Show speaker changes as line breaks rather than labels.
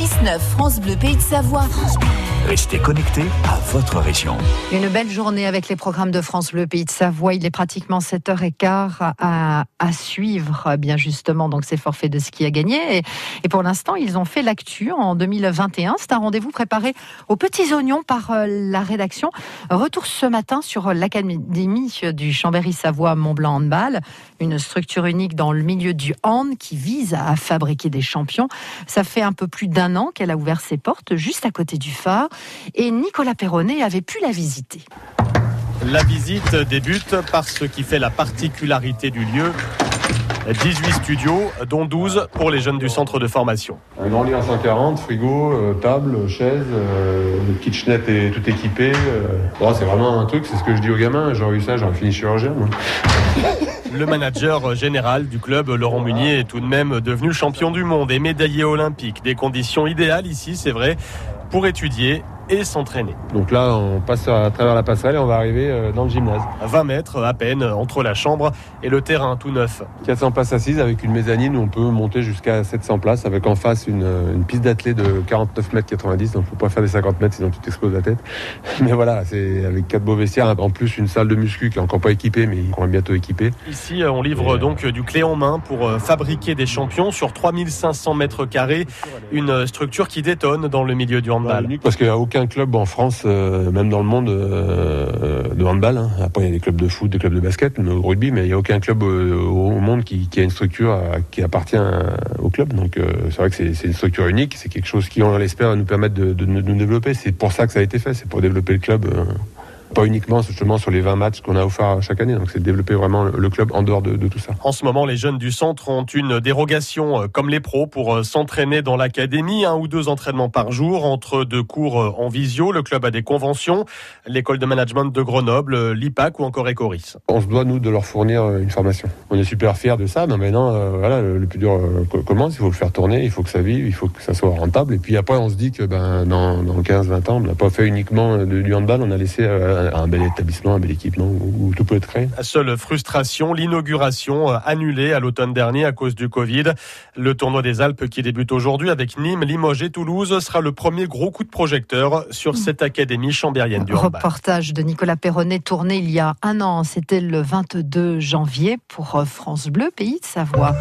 6-9 France Bleu Pays de Savoie.
Restez connectés à votre région.
Une belle journée avec les programmes de France Bleu Pays de Savoie. Il est pratiquement 7h15 à, à suivre, bien justement. Donc, c'est forfait de ski à gagner. Et, et pour l'instant, ils ont fait l'actu en 2021. C'est un rendez-vous préparé aux petits oignons par euh, la rédaction. Retour ce matin sur l'Académie du Chambéry-Savoie Mont-Blanc Handball. Une structure unique dans le milieu du hand qui vise à fabriquer des champions. Ça fait un peu plus d'un an qu'elle a ouvert ses portes juste à côté du phare et Nicolas Perronnet avait pu la visiter.
La visite débute par ce qui fait la particularité du lieu. 18 studios, dont 12 pour les jeunes du centre de formation.
Un grand lit en 140, frigo, euh, table, chaise, euh, le kitchenette est tout équipé. euh. Bon, c'est vraiment un truc, c'est ce que je dis aux gamins. J'aurais eu ça, j'aurais fini chirurgien. moi.
Le manager général du club, Laurent Munier, est tout de même devenu champion du monde et médaillé olympique. Des conditions idéales ici, c'est vrai, pour étudier et s'entraîner.
Donc là, on passe à travers la passerelle et on va arriver euh, dans le gymnase.
20 mètres à peine entre la chambre et le terrain tout neuf.
400 places assises avec une mezzanine où on peut monter jusqu'à 700 places avec en face une, une piste d'athlée de 49 mètres 90. Donc faut pas faire des 50 mètres sinon tu t'exploses la tête. Mais voilà, c'est avec quatre beaux vestiaires. En plus, une salle de muscu qui est encore pas équipée mais qu'on va bientôt équiper.
Ici, on livre donc du clé en main pour euh, fabriquer des champions sur 3500 mètres carrés. Une structure qui détonne dans le milieu du handball.
parce qu'il n'y a club en France, euh, même dans le monde, euh, de handball. hein. Après, il y a des clubs de foot, des clubs de basket, de rugby, mais il n'y a aucun club euh, au, monde qui, a une structure euh, qui appartient au club. Donc, euh, c'est vrai que c'est une structure unique. C'est quelque chose qui, on l'espère, va nous permettre de nous développer. C'est pour ça que ça a été fait. C'est pour développer le club. Pas uniquement justement sur les 20 matchs qu'on a offert chaque année. Donc, c'est de développer vraiment le, club en dehors de, de tout ça.
En ce moment, les jeunes du centre ont une dérogation euh, comme les pros pour euh, s'entraîner dans l'académie, un ou deux entraînements par jour entre deux cours euh, en visio. Le club a des conventions, l'école de management de Grenoble, l'IPAC ou encore Ecoris.
On se doit, nous, de leur fournir une formation. On est super fiers de ça, mais maintenant, euh, voilà, le, plus dur co- commence, il faut le faire tourner, il faut que ça vive, il faut que ça soit rentable. Et puis après, on se dit que ben, dans, dans 15-20 ans, on n'a pas fait uniquement du handball, on a laissé euh, un bel établissement, un bel équipement où, où tout peut être créé.
Seule frustration, l'inauguration euh, annulée à l'automne dernier à cause du Covid. Le tournoi des Alpes qui débute aujourd'hui avec Nîmes, Limoges et Toulouse sera le premier gros coup de projecteur sur cette académie chambérienne du handball.
Reportage de Nicolas Perronnet tourné il y a un an. C'était le 22 janvier pour France Bleu, pays de Savoie.